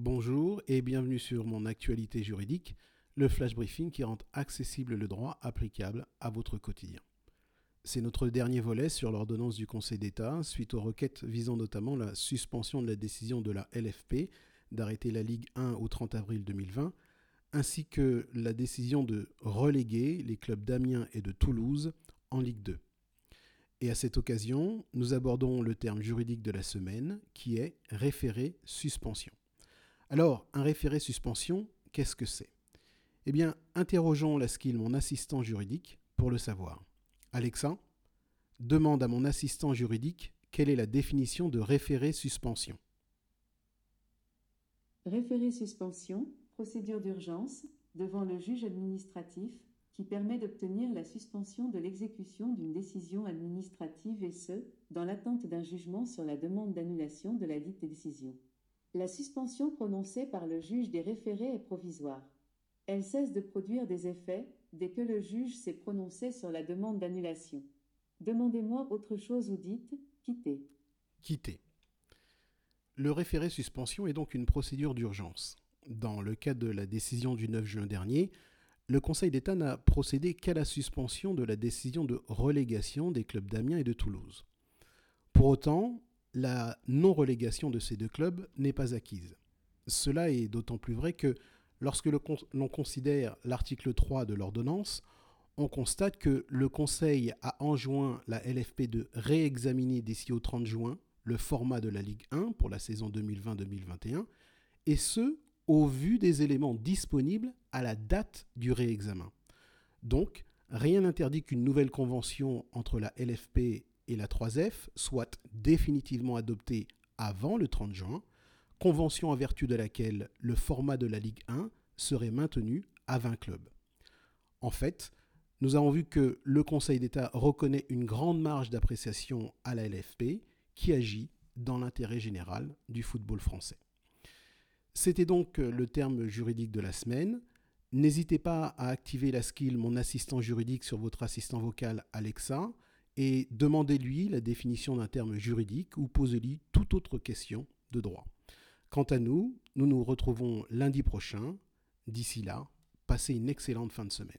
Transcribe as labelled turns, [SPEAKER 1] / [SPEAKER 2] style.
[SPEAKER 1] Bonjour et bienvenue sur mon actualité juridique, le flash briefing qui rend accessible le droit applicable à votre quotidien. C'est notre dernier volet sur l'ordonnance du Conseil d'État suite aux requêtes visant notamment la suspension de la décision de la LFP d'arrêter la Ligue 1 au 30 avril 2020, ainsi que la décision de reléguer les clubs d'Amiens et de Toulouse en Ligue 2. Et à cette occasion, nous abordons le terme juridique de la semaine qui est référé suspension. Alors, un référé suspension, qu'est-ce que c'est? Eh bien, interrogeons la skill mon assistant juridique pour le savoir. Alexa, demande à mon assistant juridique quelle est la définition de référé suspension.
[SPEAKER 2] Référé suspension, procédure d'urgence devant le juge administratif qui permet d'obtenir la suspension de l'exécution d'une décision administrative et ce, dans l'attente d'un jugement sur la demande d'annulation de la dite décision. La suspension prononcée par le juge des référés est provisoire. Elle cesse de produire des effets dès que le juge s'est prononcé sur la demande d'annulation. Demandez-moi autre chose ou dites quitter.
[SPEAKER 1] Quitter. Le référé suspension est donc une procédure d'urgence. Dans le cas de la décision du 9 juin dernier, le Conseil d'État n'a procédé qu'à la suspension de la décision de relégation des clubs d'Amiens et de Toulouse. Pour autant, la non-relégation de ces deux clubs n'est pas acquise. Cela est d'autant plus vrai que lorsque l'on considère l'article 3 de l'ordonnance, on constate que le Conseil a enjoint la LFP de réexaminer d'ici au 30 juin le format de la Ligue 1 pour la saison 2020-2021, et ce, au vu des éléments disponibles à la date du réexamen. Donc, rien n'interdit qu'une nouvelle convention entre la LFP et la 3F soit définitivement adoptée avant le 30 juin, convention en vertu de laquelle le format de la Ligue 1 serait maintenu à 20 clubs. En fait, nous avons vu que le Conseil d'État reconnaît une grande marge d'appréciation à la LFP qui agit dans l'intérêt général du football français. C'était donc le terme juridique de la semaine. N'hésitez pas à activer la skill Mon assistant juridique sur votre assistant vocal Alexa et demandez-lui la définition d'un terme juridique ou posez-lui toute autre question de droit. Quant à nous, nous nous retrouvons lundi prochain. D'ici là, passez une excellente fin de semaine.